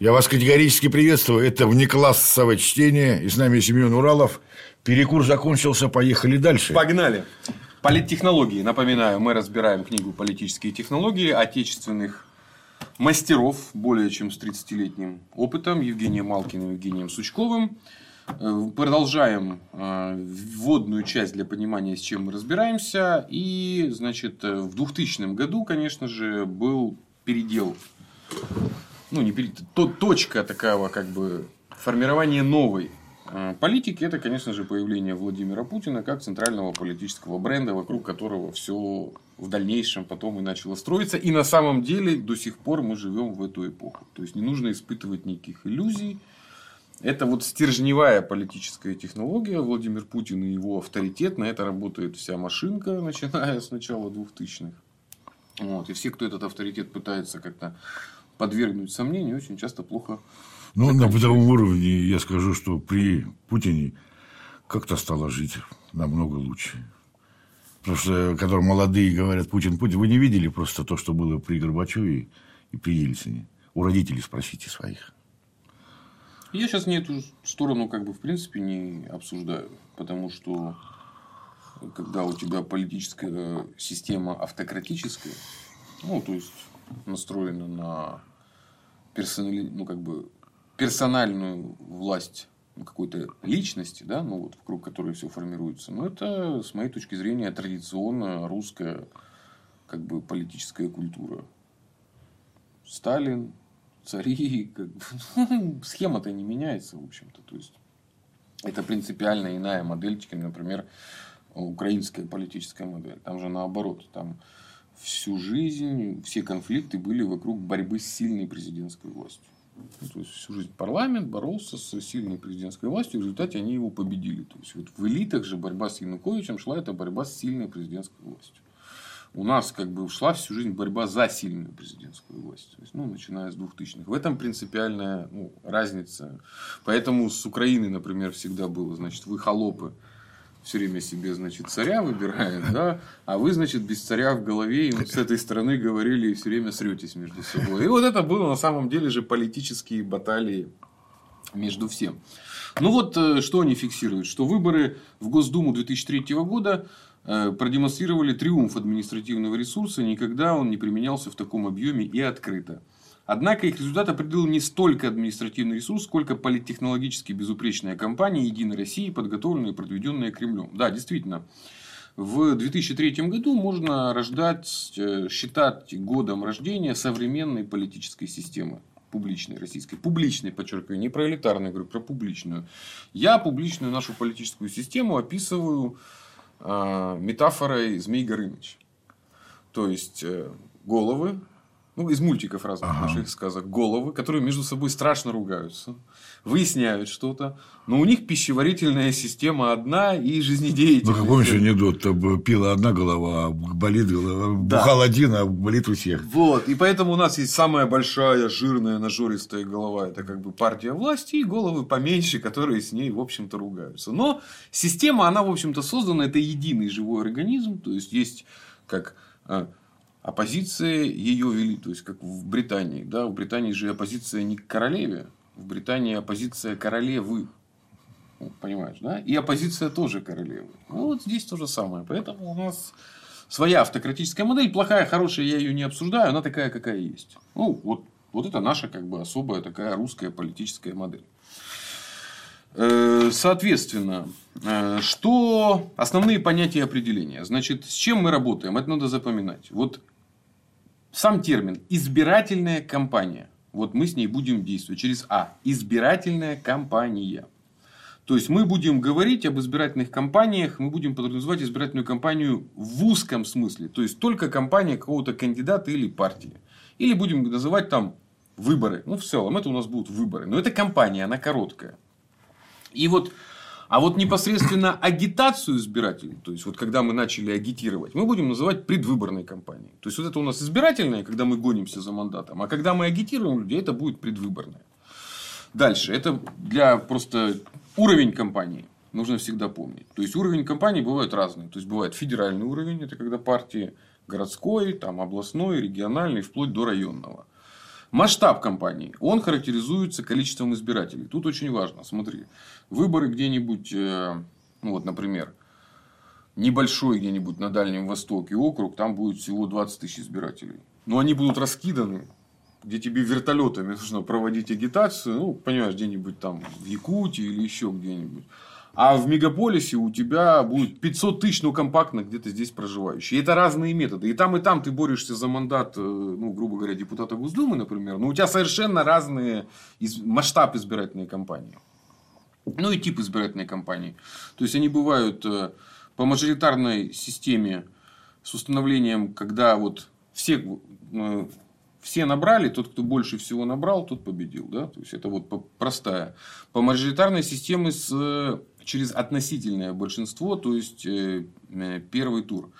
Я вас категорически приветствую. Это внеклассовое чтение. И с нами Семен Уралов. Перекур закончился. Поехали дальше. Погнали. Политтехнологии. Напоминаю, мы разбираем книгу «Политические технологии» отечественных мастеров более чем с 30-летним опытом Евгением Малкиным и Евгением Сучковым. Э, продолжаем э, вводную часть для понимания, с чем мы разбираемся. И, значит, э, в 2000 году, конечно же, был передел ну, не перед, то, точка такого, как бы, формирования новой политики, это, конечно же, появление Владимира Путина как центрального политического бренда, вокруг которого все в дальнейшем потом и начало строиться. И на самом деле до сих пор мы живем в эту эпоху. То есть не нужно испытывать никаких иллюзий. Это вот стержневая политическая технология. Владимир Путин и его авторитет. На это работает вся машинка, начиная с начала 2000-х. Вот. И все, кто этот авторитет пытается как-то подвергнуть сомнению, очень часто плохо. Ну, на бытовом уровне я скажу, что при Путине как-то стало жить намного лучше. Потому что, когда молодые говорят Путин, Путин, вы не видели просто то, что было при Горбачеве и при Ельцине. У родителей спросите своих. Я сейчас не эту сторону, как бы, в принципе, не обсуждаю. Потому что, когда у тебя политическая система автократическая, ну, то есть, настроена на персонали... ну, как бы, персональную власть какой-то личности, да, ну вот вокруг которой все формируется. Но это, с моей точки зрения, традиционная русская как бы политическая культура. Сталин, цари, как бы, схема-то не меняется, в общем-то. То есть, это принципиально иная модель, чем, например, украинская политическая модель. Там же наоборот, там всю жизнь все конфликты были вокруг борьбы с сильной президентской властью. Ну, то есть всю жизнь парламент боролся с сильной президентской властью, в результате они его победили. То есть вот в элитах же борьба с Януковичем шла это борьба с сильной президентской властью. У нас как бы ушла всю жизнь борьба за сильную президентскую власть. То есть, ну, начиная с 2000-х. В этом принципиальная ну, разница. Поэтому с Украиной, например, всегда было, значит, вы холопы все время себе, значит, царя выбирает, да, а вы, значит, без царя в голове, и вот с этой стороны говорили и все время сретесь между собой. И вот это было на самом деле же политические баталии между всем. Ну вот, э, что они фиксируют, что выборы в Госдуму 2003 года продемонстрировали триумф административного ресурса, никогда он не применялся в таком объеме и открыто. Однако их результат определил не столько административный ресурс, сколько политтехнологически безупречная кампания «Единой России», подготовленная и проведенная Кремлем. Да, действительно, в 2003 году можно рождать, э, считать годом рождения современной политической системы публичной российской. Публичной, подчеркиваю, не про элитарную, говорю про публичную. Я публичную нашу политическую систему описываю э, метафорой Змей Горыныч. То есть, э, головы ну, из мультиков разных ага. наших сказок, головы, которые между собой страшно ругаются, выясняют что-то, но у них пищеварительная система одна и жизнедеятельность. Ну, помнишь анекдот, там пила одна голова, а болит голова, да. бухал один, а болит у всех. Вот, и поэтому у нас есть самая большая, жирная, нажористая голова, это как бы партия власти, и головы поменьше, которые с ней, в общем-то, ругаются. Но система, она, в общем-то, создана, это единый живой организм, то есть, есть как а, оппозиция ее вели, то есть как в Британии. Да, в Британии же оппозиция не к королеве, в Британии оппозиция королевы. Понимаешь, да? И оппозиция тоже королевы. Ну, вот здесь то же самое. Поэтому у нас своя автократическая модель. Плохая, хорошая, я ее не обсуждаю. Она такая, какая есть. Ну, вот, вот это наша как бы особая такая русская политическая модель. Э, соответственно, э, что основные понятия и определения? Значит, с чем мы работаем? Это надо запоминать. Вот сам термин избирательная кампания. Вот мы с ней будем действовать через А. Избирательная кампания. То есть мы будем говорить об избирательных кампаниях, мы будем подразумевать избирательную кампанию в узком смысле. То есть только кампания какого-то кандидата или партии. Или будем называть там выборы. Ну, в целом, это у нас будут выборы. Но это кампания, она короткая. И вот а вот непосредственно агитацию избирателей, то есть вот когда мы начали агитировать, мы будем называть предвыборной кампанией. То есть вот это у нас избирательная, когда мы гонимся за мандатом, а когда мы агитируем людей, это будет предвыборная. Дальше, это для просто уровень кампании. нужно всегда помнить. То есть уровень компании бывает разный. То есть бывает федеральный уровень, это когда партии городской, там, областной, региональный, вплоть до районного. Масштаб компании, он характеризуется количеством избирателей. Тут очень важно, смотри, выборы где-нибудь, э, ну вот, например, небольшой где-нибудь на Дальнем Востоке округ, там будет всего 20 тысяч избирателей. Но они будут раскиданы, где тебе вертолетами нужно проводить агитацию, ну, понимаешь, где-нибудь там в Якутии или еще где-нибудь. А в мегаполисе у тебя будет 500 тысяч, ну, компактно где-то здесь проживающие. И это разные методы. И там, и там ты борешься за мандат, э, ну, грубо говоря, депутата Госдумы, например. Но у тебя совершенно разные масштаб избирательной кампании. Ну, и тип избирательной кампании. То есть, они бывают э, по мажоритарной системе с установлением, когда вот все, э, все набрали, тот, кто больше всего набрал, тот победил. Да? То есть, это вот простая. По мажоритарной системе с через относительное большинство, то есть э, э, первый тур.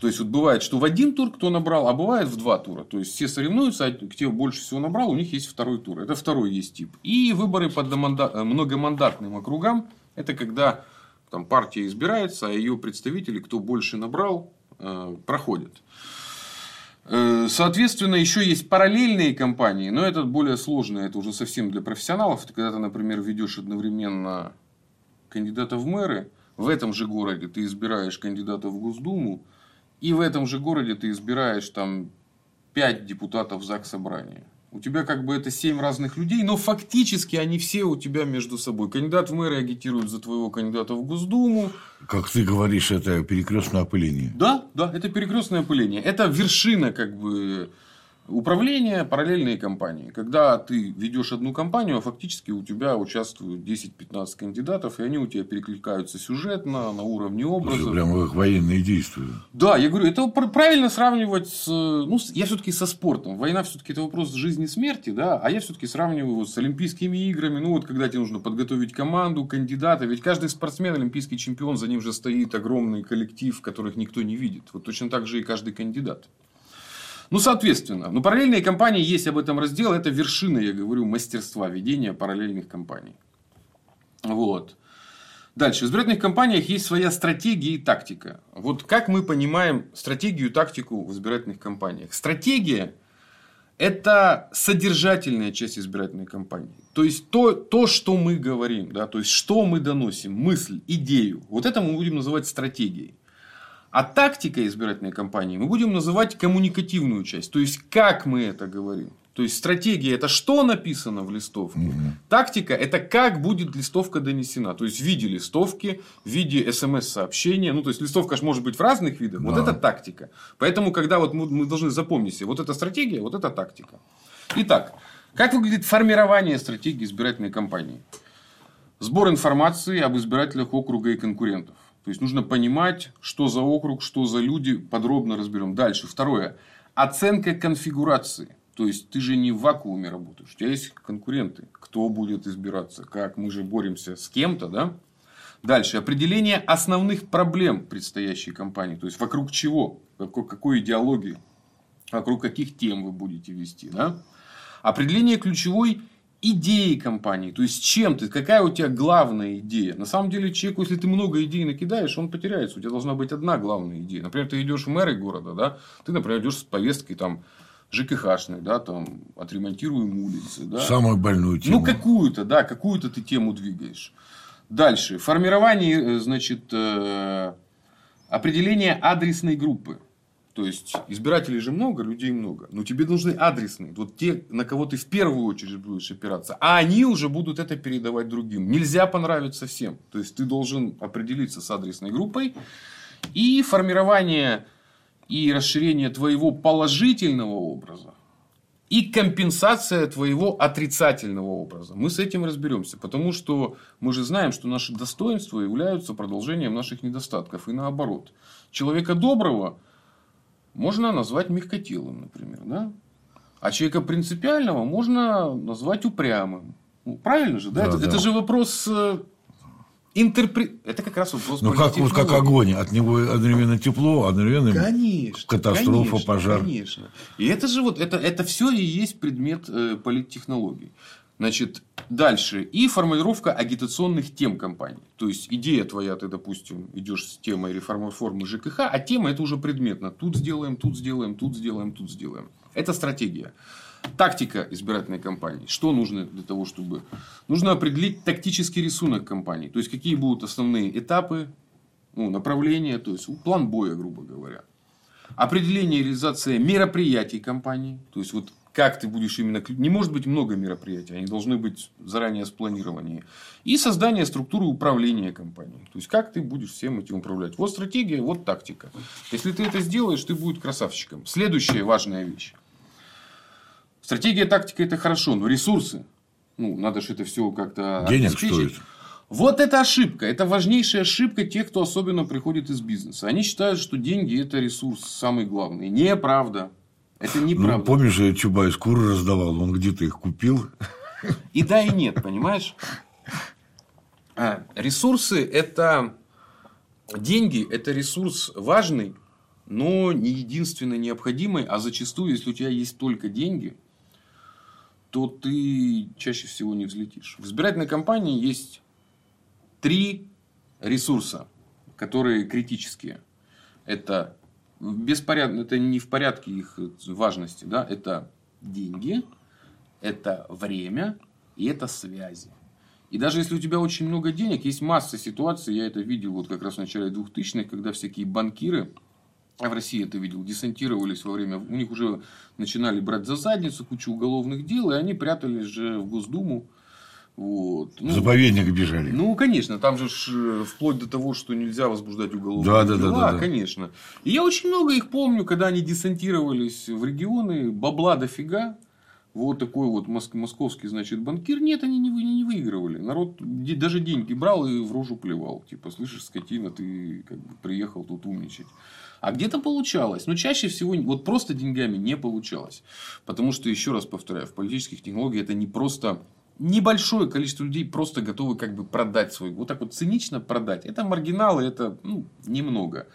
То есть, вот бывает, что в один тур кто набрал, а бывает в два тура. То есть, все соревнуются, а кто больше всего набрал, у них есть второй тур. Это второй есть тип. И выборы по э, многомандатным округам. Это когда там, партия избирается, а ее представители, кто больше набрал, проходят. Соответственно, еще есть параллельные кампании, но это более сложно, это уже совсем для профессионалов. Это когда ты, например, ведешь одновременно кандидата в мэры, в этом же городе ты избираешь кандидата в Госдуму, и в этом же городе ты избираешь там 5 депутатов ЗАГС Собрания. У тебя как бы это 7 разных людей, но фактически они все у тебя между собой. Кандидат в мэры агитирует за твоего кандидата в Госдуму. Как ты говоришь, это перекрестное опыление. Да, да, это перекрестное опыление. Это вершина как бы Управление параллельные компании. Когда ты ведешь одну компанию, а фактически у тебя участвуют 10-15 кандидатов, и они у тебя перекликаются сюжетно, на уровне образа. Это прямо как военные действия. Да, я говорю, это правильно сравнивать с... Ну, я все-таки со спортом. Война все-таки это вопрос жизни и смерти, да, а я все-таки сравниваю с Олимпийскими играми. Ну, вот когда тебе нужно подготовить команду, кандидата. Ведь каждый спортсмен, олимпийский чемпион, за ним же стоит огромный коллектив, которых никто не видит. Вот точно так же и каждый кандидат. Ну, соответственно, ну, параллельные компании, есть об этом раздел, это вершина, я говорю, мастерства ведения параллельных компаний. Вот. Дальше. В избирательных компаниях есть своя стратегия и тактика. Вот как мы понимаем стратегию и тактику в избирательных компаниях? Стратегия – это содержательная часть избирательной кампании. То есть, то, то, что мы говорим, да, то есть, что мы доносим, мысль, идею. Вот это мы будем называть стратегией. А тактика избирательной кампании мы будем называть коммуникативную часть. То есть, как мы это говорим. То есть, стратегия – это что написано в листовке. Угу. Тактика – это как будет листовка донесена. То есть, в виде листовки, в виде смс-сообщения. Ну, то есть, листовка же может быть в разных видах. Да. Вот это тактика. Поэтому, когда вот мы, мы должны запомнить себе, вот это стратегия, вот это тактика. Итак, как выглядит формирование стратегии избирательной кампании? Сбор информации об избирателях округа и конкурентов. То есть нужно понимать, что за округ, что за люди, подробно разберем. Дальше. Второе. Оценка конфигурации. То есть ты же не в вакууме работаешь. У тебя есть конкуренты. Кто будет избираться, как мы же боремся с кем-то, да? Дальше. Определение основных проблем предстоящей кампании. То есть вокруг чего, какой, какой идеологии, вокруг каких тем вы будете вести. Да? Определение ключевой идеи компании, то есть чем ты, какая у тебя главная идея. На самом деле человеку, если ты много идей накидаешь, он потеряется. У тебя должна быть одна главная идея. Например, ты идешь в мэры города, да, ты, например, идешь с повесткой там ЖКХшной, да, там отремонтируем улицы, да. Самую больную тему. Ну какую-то, да, какую-то ты тему двигаешь. Дальше формирование, э, значит, э, определение адресной группы. То есть избирателей же много, людей много. Но тебе нужны адресные. Вот те, на кого ты в первую очередь будешь опираться. А они уже будут это передавать другим. Нельзя понравиться всем. То есть ты должен определиться с адресной группой. И формирование и расширение твоего положительного образа. И компенсация твоего отрицательного образа. Мы с этим разберемся. Потому что мы же знаем, что наши достоинства являются продолжением наших недостатков. И наоборот. Человека доброго – можно назвать мягкотелым, например. Да? А человека принципиального можно назвать упрямым. Ну, правильно же, да? да, это, да. это же вопрос э, интерпре... Это как раз вопрос Ну, как, вот, как огонь. От него одновременно тепло, одновременно конечно, катастрофа, конечно, пожар. Конечно. И это же вот, это, это все и есть предмет э, политтехнологий. Значит, дальше. И формулировка агитационных тем компании. То есть, идея твоя, ты, допустим, идешь с темой реформы ЖКХ, а тема это уже предметно. Тут сделаем, тут сделаем, тут сделаем, тут сделаем. Это стратегия. Тактика избирательной кампании. Что нужно для того, чтобы... Нужно определить тактический рисунок кампании. То есть, какие будут основные этапы, ну, направления, то есть, план боя, грубо говоря. Определение и реализация мероприятий компании. То есть, вот как ты будешь именно... Не может быть много мероприятий, они должны быть заранее спланированы. И создание структуры управления компанией. То есть, как ты будешь всем этим управлять. Вот стратегия, вот тактика. Если ты это сделаешь, ты будешь красавчиком. Следующая важная вещь. Стратегия, тактика – это хорошо, но ресурсы, ну, надо же это все как-то Денег стоит. Вот это ошибка. Это важнейшая ошибка тех, кто особенно приходит из бизнеса. Они считают, что деньги – это ресурс самый главный. Неправда. Это Ну, неправда. помнишь, я Чубайс куры раздавал, он где-то их купил. И да, и нет, понимаешь? А, ресурсы – это... Деньги – это ресурс важный, но не единственно необходимый. А зачастую, если у тебя есть только деньги, то ты чаще всего не взлетишь. В избирательной кампании есть три ресурса, которые критические. Это беспоряд... это не в порядке их важности, да, это деньги, это время и это связи. И даже если у тебя очень много денег, есть масса ситуаций, я это видел вот как раз в начале 2000-х, когда всякие банкиры, а в России это видел, десантировались во время, у них уже начинали брать за задницу кучу уголовных дел, и они прятались же в Госдуму. Вот. В Ну, заповедник бежали. ну, конечно, там же ж, э, вплоть до того, что нельзя возбуждать уголовные Да, да, да, дела, да, да. конечно. И я очень много их помню, когда они десантировались в регионы, бабла дофига. Вот такой вот мос- московский, значит, банкир. Нет, они не, не выигрывали. Народ даже деньги брал и в рожу плевал. Типа, слышишь, скотина, ты как бы приехал тут умничать. А где-то получалось. Но чаще всего вот просто деньгами не получалось. Потому что, еще раз повторяю, в политических технологиях это не просто небольшое количество людей просто готовы как бы продать свой, вот так вот цинично продать. Это маргиналы, это ну, немного.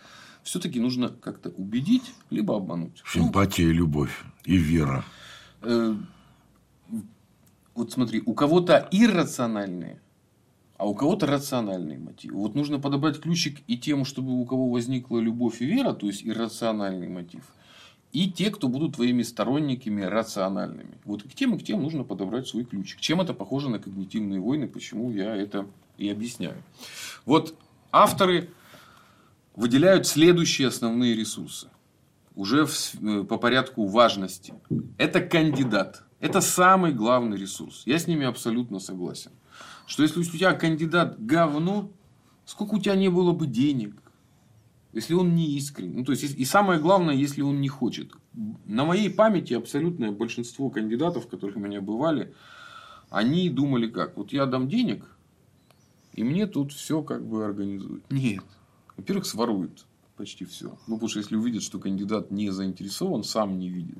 Все-таки нужно как-то убедить, либо обмануть. Ну, Симпатия, любовь и вера. э, вот смотри, у кого-то иррациональные, а у кого-то рациональные мотивы. Вот нужно подобрать ключик и тем, чтобы у кого возникла любовь и вера, то есть иррациональный мотив, и те, кто будут твоими сторонниками рациональными. Вот к тем и к тем нужно подобрать свой ключик. Чем это похоже на когнитивные войны, почему я это и объясняю. Вот авторы выделяют следующие основные ресурсы. Уже в э, по порядку важности. Это кандидат. Это самый главный ресурс. Я с ними абсолютно согласен. Что если у тебя кандидат говно, сколько у тебя не было бы денег, если он не искренний. Ну, то есть, и самое главное, если он не хочет. На моей памяти абсолютное большинство кандидатов, которых у меня бывали, они думали как? Вот я дам денег, и мне тут все как бы организуют. Нет. Во-первых, своруют почти все. Ну, потому что если увидят, что кандидат не заинтересован, сам не видит.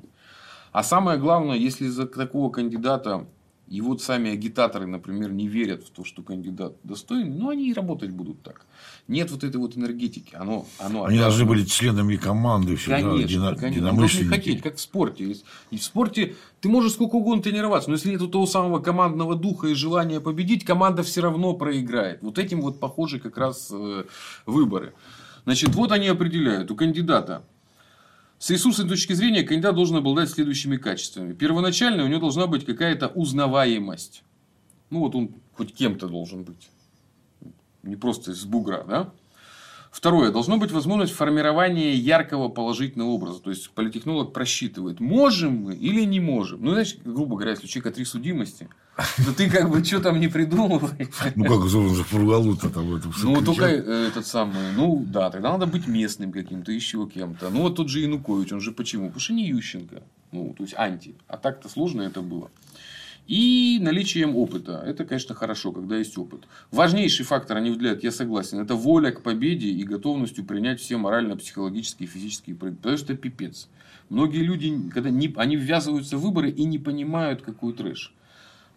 А самое главное, если за такого кандидата и вот сами агитаторы, например, не верят в то, что кандидат достоин, ну, они и работать будут так. Нет вот этой вот энергетики. Оно, оно Они должны быть членами команды всегда, Конечно, дина- конечно. Должны единомышленники. хотеть, как в спорте. И в спорте ты можешь сколько угодно тренироваться, но если нет того самого командного духа и желания победить, команда все равно проиграет. Вот этим вот похожи как раз э, выборы. Значит, вот они определяют. У кандидата с ресурсной точки зрения кандидат должен обладать следующими качествами. Первоначально у него должна быть какая-то узнаваемость. Ну, вот он хоть кем-то должен быть. Не просто из бугра, да? Второе. Должно быть возможность формирования яркого положительного образа. То есть, политтехнолог просчитывает, можем мы или не можем. Ну, знаешь, грубо говоря, если у человека три судимости, то ты как бы что там не придумывай. Ну, как он же Фургалу-то там в этом всё Ну, кричал. только э, этот самый, ну, да, тогда надо быть местным каким-то, еще кем-то. Ну, вот тот же Янукович, он же почему? Потому что не Ющенко. Ну, то есть, анти. А так-то сложно это было. И наличием опыта. Это, конечно, хорошо, когда есть опыт. Важнейший фактор, они выделяют, я согласен, это воля к победе и готовностью принять все морально-психологические и физические проявления. Потому что это пипец. Многие люди, когда не, они ввязываются в выборы и не понимают, какой трэш.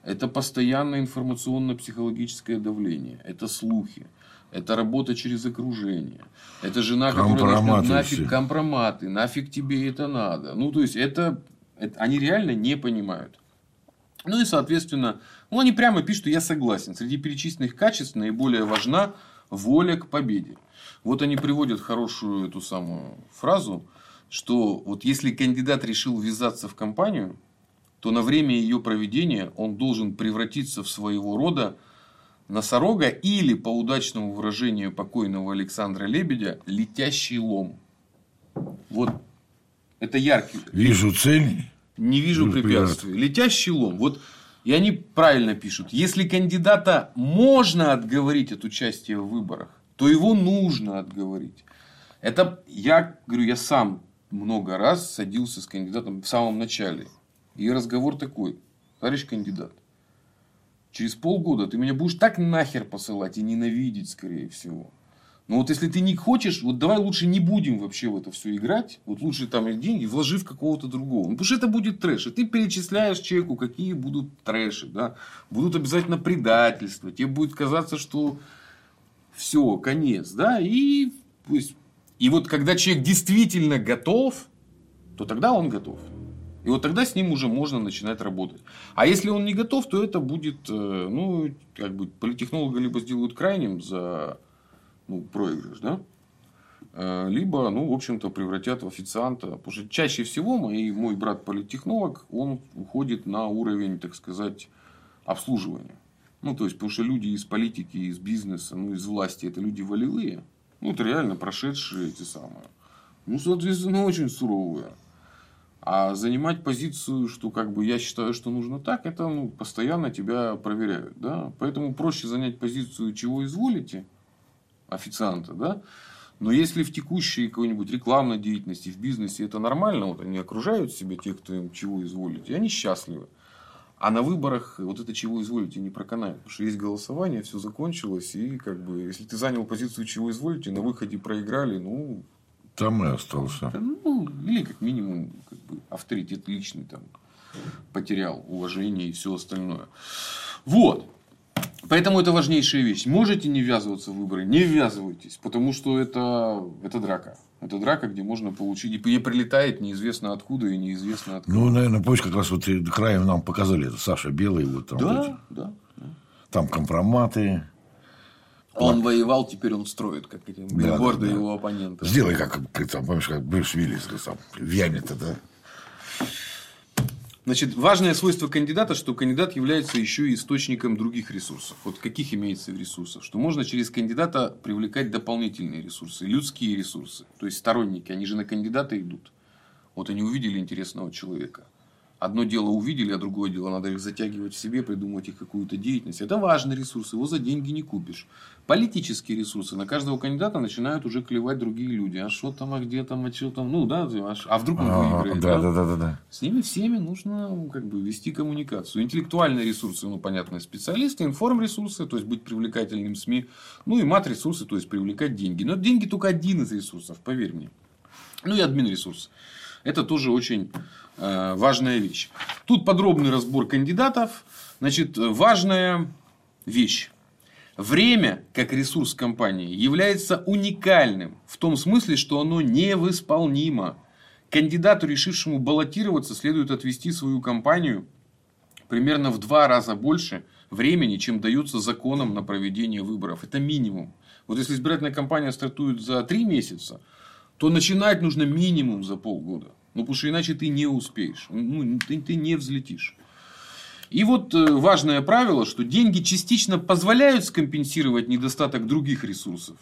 Это постоянное информационно-психологическое давление. Это слухи. Это работа через окружение. Это жена, которая начнет, нафиг все. компроматы, нафиг тебе это надо. Ну, то есть, это, это они реально не понимают. Ну и, соответственно, ну, они прямо пишут, что я согласен. Среди перечисленных качеств наиболее важна воля к победе. Вот они приводят хорошую эту самую фразу, что вот если кандидат решил ввязаться в кампанию, то на время ее проведения он должен превратиться в своего рода носорога или, по удачному выражению покойного Александра Лебедя, летящий лом. Вот это яркий. Вижу цель. Не вижу Вижу препятствий. Летящий лом. Вот и они правильно пишут. Если кандидата можно отговорить от участия в выборах, то его нужно отговорить. Это я говорю, я сам много раз садился с кандидатом в самом начале. И разговор такой. Товарищ кандидат, через полгода ты меня будешь так нахер посылать и ненавидеть, скорее всего. Но вот если ты не хочешь, вот давай лучше не будем вообще в это все играть. Вот лучше там деньги вложи в какого-то другого. Ну, потому что это будет трэш. И ты перечисляешь человеку, какие будут трэши. Да? Будут обязательно предательства. Тебе будет казаться, что все, конец. Да? И, пусть... и вот когда человек действительно готов, то тогда он готов. И вот тогда с ним уже можно начинать работать. А если он не готов, то это будет, э, ну, как бы политтехнолога либо сделают крайним за ну, проигрыш, да? Э, либо, ну, в общем-то, превратят в официанта. Потому что чаще всего мой, мой брат политтехнолог, он уходит на уровень, так сказать, обслуживания. Ну, то есть, потому что люди из политики, из бизнеса, ну, из власти, это люди волевые. Ну, это реально прошедшие эти самые. Ну, соответственно, очень суровые. А занимать позицию, что как бы я считаю, что нужно так, это ну, постоянно тебя проверяют. Да? Поэтому проще занять позицию, чего изволите, официанта, да, но если в текущей какой-нибудь рекламной деятельности, в бизнесе это нормально, вот они окружают себя тех, кто им чего изволите, и они счастливы. А на выборах вот это чего изволите не проканает. Потому что есть голосование, все закончилось. И как бы, если ты занял позицию чего изволите, на выходе проиграли, ну... Там и остался. Ну, или как минимум как бы, авторитет личный там потерял уважение и все остальное. Вот. Поэтому это важнейшая вещь. Можете не ввязываться в выборы, не ввязывайтесь, потому что это, это драка. Это драка, где можно получить. И прилетает неизвестно откуда и неизвестно откуда. Ну, наверное, помнишь, как раз вот краем нам показали это Саша Белый. Вот там, да, вот, да, да. Там компроматы. Он воевал, теперь он строит, как эти билборды да, да. его оппонента. Сделай, как, там, помнишь, как Брюс Виллис, там, в яме-то, да? Значит, важное свойство кандидата, что кандидат является еще и источником других ресурсов. Вот каких имеется ресурсов? Что можно через кандидата привлекать дополнительные ресурсы, людские ресурсы. То есть сторонники, они же на кандидата идут. Вот они увидели интересного человека. Одно дело увидели, а другое дело надо их затягивать в себе, придумывать их какую-то деятельность. Это важный ресурс, его за деньги не купишь. Политические ресурсы. На каждого кандидата начинают уже клевать другие люди. А что там, а где там, а что там. Ну да, а вдруг он выиграет. Да, да, да, да, да. С ними всеми нужно ну, как бы вести коммуникацию. Интеллектуальные ресурсы, ну понятно, специалисты, информресурсы, то есть быть привлекательным СМИ. Ну и мат-ресурсы, то есть привлекать деньги. Но деньги только один из ресурсов, поверь мне. Ну и админ ресурс. Это тоже очень э, важная вещь. Тут подробный разбор кандидатов. Значит, важная вещь. Время, как ресурс компании, является уникальным в том смысле, что оно невосполнимо. Кандидату, решившему баллотироваться, следует отвести свою компанию примерно в два раза больше времени, чем дается законом на проведение выборов. Это минимум. Вот если избирательная кампания стартует за три месяца, то начинать нужно минимум за полгода. Ну, потому что иначе ты не успеешь. Ну, ты, ты не взлетишь. И вот э, важное правило, что деньги частично позволяют скомпенсировать недостаток других ресурсов.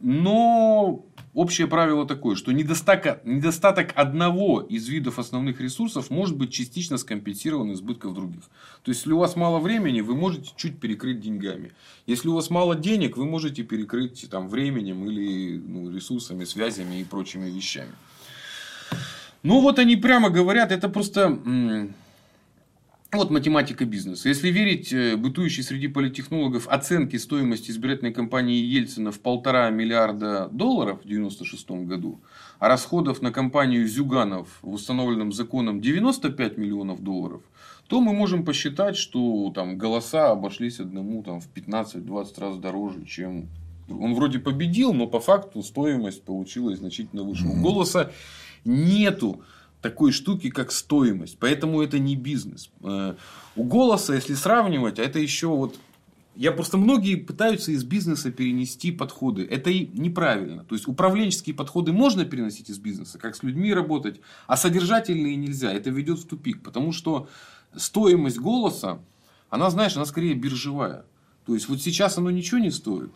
Но общее правило такое, что недостаток, недостаток одного из видов основных ресурсов может быть частично скомпенсирован избытков других. То есть, если у вас мало времени, вы можете чуть перекрыть деньгами. Если у вас мало денег, вы можете перекрыть там, временем или ну, ресурсами, связями и прочими вещами. Ну, вот они прямо говорят, это просто... Вот математика бизнеса. Если верить э, бытующей среди политтехнологов оценке стоимости избирательной кампании Ельцина в полтора миллиарда долларов в 1996 году, а расходов на кампанию Зюганов в установленном законом 95 миллионов долларов, то мы можем посчитать, что там голоса обошлись одному там, в 15-20 раз дороже, чем... Он вроде победил, но по факту стоимость получилась значительно выше. У голоса нету такой штуки, как стоимость. Поэтому это не бизнес. Э, у голоса, если сравнивать, это еще вот я просто многие пытаются из бизнеса перенести подходы. Это и неправильно. То есть управленческие подходы можно переносить из бизнеса, как с людьми работать, а содержательные нельзя. Это ведет в тупик, потому что стоимость голоса, она, знаешь, она скорее биржевая. То есть вот сейчас оно ничего не стоит,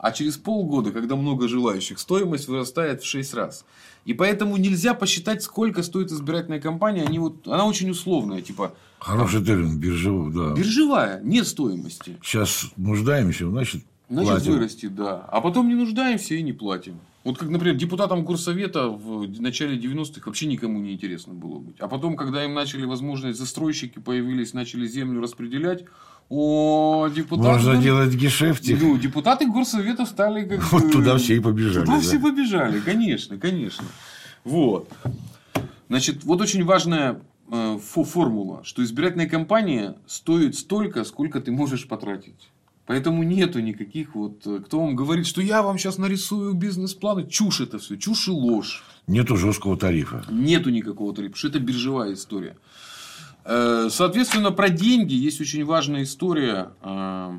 а через полгода, когда много желающих, стоимость вырастает в 6 раз. И поэтому нельзя посчитать, сколько стоит избирательная кампания. Они вот, она очень условная. Типа, Хороший термин, биржевая, да. Биржевая, нет стоимости. Сейчас нуждаемся, значит, Значит, платим. вырастет, да. А потом не нуждаемся и не платим. Вот как, например, депутатам Горсовета в начале 90-х вообще никому не интересно было быть. А потом, когда им начали возможность, застройщики появились, начали землю распределять, о, депутаты... Можно делать гешефте. Ну, депутаты Горсовета стали как Вот туда все и побежали. Туда да. все побежали, конечно, конечно. Вот. Значит, вот очень важная э, фо- формула, что избирательная кампания стоит столько, сколько ты можешь потратить. Поэтому нету никаких вот, э, кто вам говорит, что я вам сейчас нарисую бизнес-планы. Чушь это все, чушь и ложь. Нету жесткого тарифа. Нету никакого тарифа, что это биржевая история. Э, Соответственно, про деньги есть очень важная история. Э,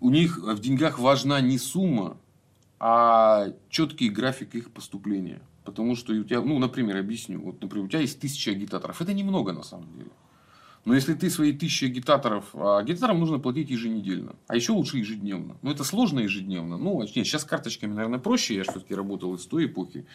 У них в деньгах важна не сумма, а четкий график их поступления. Потому что у тебя, ну, например, объясню. Вот, например, у тебя есть тысяча агитаторов. Это немного на самом деле. Но если ты свои тысячи агитаторов, а агитаторам нужно платить еженедельно, а еще лучше ежедневно. Но это сложно ежедневно. Ну, нет, сейчас с карточками, наверное, проще. Я все-таки работал из той эпохи.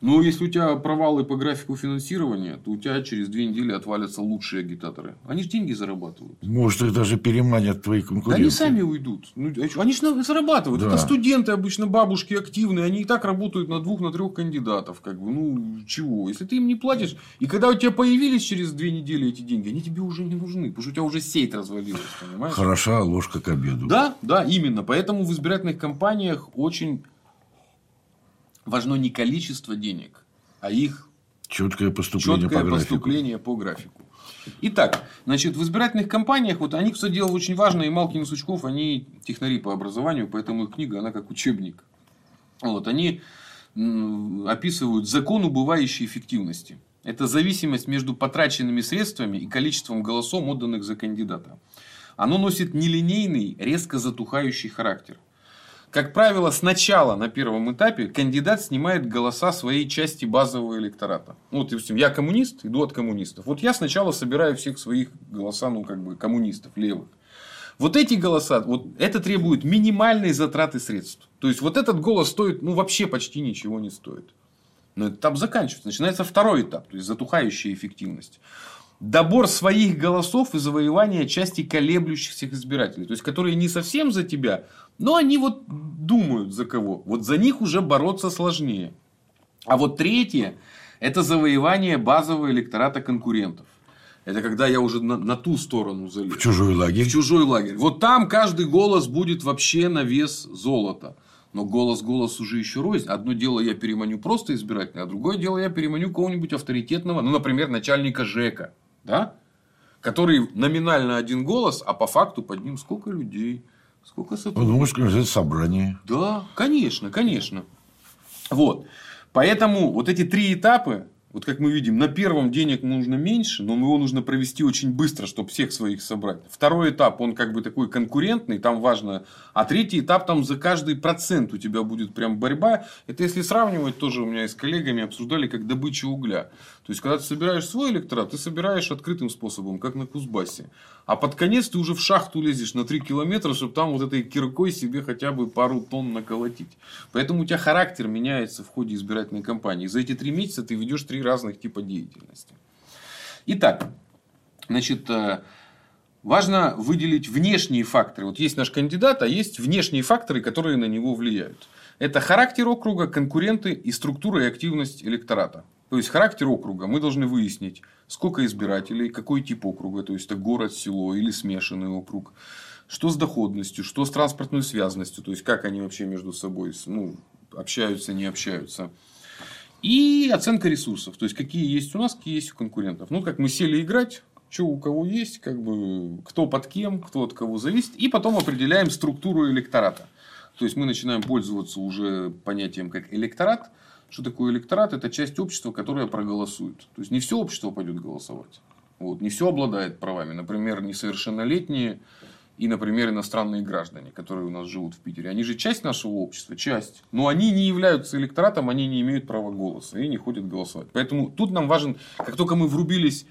Но если у тебя провалы по графику финансирования, то у тебя через две недели отвалятся лучшие агитаторы. Они же деньги зарабатывают. Может, их даже переманят твои Да конкуренты. они сами уйдут. Ну, а они же зарабатывают. Да. Это студенты обычно, бабушки активные. Они и так работают на двух, на трех кандидатов. Как бы, ну, чего? Если ты им не платишь, и когда у тебя появились через две недели эти деньги, они тебе уже не нужны. Потому что у тебя уже сеть развалилась, понимаешь? Хороша ложка к обеду. Да, да, именно. Поэтому в избирательных кампаниях очень важно не количество денег, а их Четкое поступление четкое по графику. поступление по графику. Итак, значит, в избирательных кампаниях, вот они, кстати, дело очень важно, и Малкин и Сучков, они технари по образованию, поэтому их книга, она как учебник. Вот, они описывают закон убывающей эффективности. Это зависимость между потраченными средствами и количеством голосов, отданных за кандидата. Оно носит нелинейный, резко затухающий характер. Как правило, сначала на первом этапе кандидат снимает голоса своей части базового электората. Ну, Вот, допустим, я коммунист, иду от коммунистов. Вот я сначала собираю всех своих голоса, ну, как бы, коммунистов, левых. Вот эти голоса, вот это требует минимальной затраты средств. То есть, вот этот голос стоит, ну, вообще почти ничего не стоит. Но этот этап заканчивается. Начинается второй этап, то есть затухающая эффективность. Добор своих голосов и завоевание части колеблющихся избирателей. То есть, которые не совсем за тебя, но они вот думают за кого. Вот за них уже бороться сложнее. А вот третье, это завоевание базового электората конкурентов. Это когда я уже на, на ту сторону залез. В чужой лагерь. В чужой лагерь. Вот там каждый голос будет вообще на вес золота. Но голос голос уже еще рознь. Одно дело я переманю просто избирателя, а другое дело я переманю кого-нибудь авторитетного, ну, например, начальника ЖЭКа, да? который номинально один голос, а по факту под ним сколько людей, сколько сотрудников. может организовать собрание. Да, конечно, конечно. Вот. Поэтому вот эти три этапа, вот как мы видим, на первом денег нужно меньше, но его нужно провести очень быстро, чтобы всех своих собрать. Второй этап, он как бы такой конкурентный, там важно. А третий этап, там за каждый процент у тебя будет прям борьба. Это если сравнивать, тоже у меня и с коллегами обсуждали, как добыча угля. То есть, когда ты собираешь свой электорат, ты собираешь открытым способом, как на Кузбассе. А под конец ты уже в шахту лезешь на 3 километра, чтобы там вот этой киркой себе хотя бы пару тонн наколотить. Поэтому у тебя характер меняется в ходе избирательной кампании. За эти три месяца ты ведешь три разных типа деятельности. Итак, значит, э, важно выделить внешние факторы. Вот есть наш кандидат, а есть внешние факторы, которые на него влияют. Это характер округа, конкуренты и структура и активность электората. То есть характер округа мы должны выяснить, сколько избирателей, какой тип округа, то есть это город, село или смешанный округ, что с доходностью, что с транспортной связанностью, то есть как они вообще между собой ну, общаются, не общаются. И оценка ресурсов, то есть какие есть у нас, какие есть у конкурентов. Ну, как мы сели играть, что у кого есть, как бы, кто под кем, кто от кого зависит, и потом определяем структуру электората. То есть мы начинаем пользоваться уже понятием как электорат, Что такое электорат? Это часть общества, которая проголосует. То есть не все общество пойдет голосовать. Вот. Не все обладает правами. Например, несовершеннолетние и, например, иностранные граждане, которые у нас живут в Питере. Они же часть нашего общества, часть. Но они не являются электоратом, они не имеют права голоса и не ходят голосовать. Поэтому тут нам важен, как только мы врубились,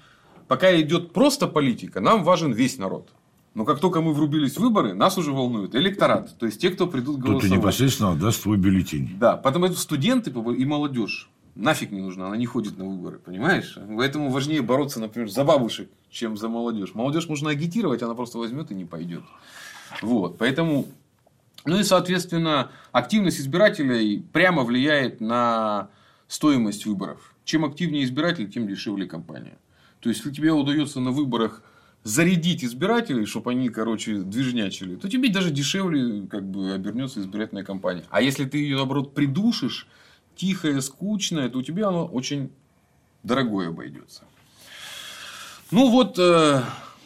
пока идет просто политика, нам важен весь народ. Но как только мы врубились в выборы, нас уже волнует электорат. То есть те, кто придут голосовать. Ты непосредственно даст свой бюллетень. Да, потому что студенты и молодежь нафиг не нужна, она не ходит на выборы, понимаешь? Поэтому важнее бороться, например, за бабушек, чем за молодежь. Молодежь можно агитировать, она просто возьмет и не пойдет. Вот, поэтому, ну и, соответственно, активность избирателей прямо влияет на стоимость выборов. Чем активнее избиратель, тем дешевле компания. То есть, если тебе удается на выборах зарядить избирателей, чтобы они, короче, движнячили, то тебе даже дешевле как бы обернется избирательная кампания. А если ты ее, наоборот, придушишь, тихое, скучное, то у тебя оно очень дорогое обойдется. Ну вот, э,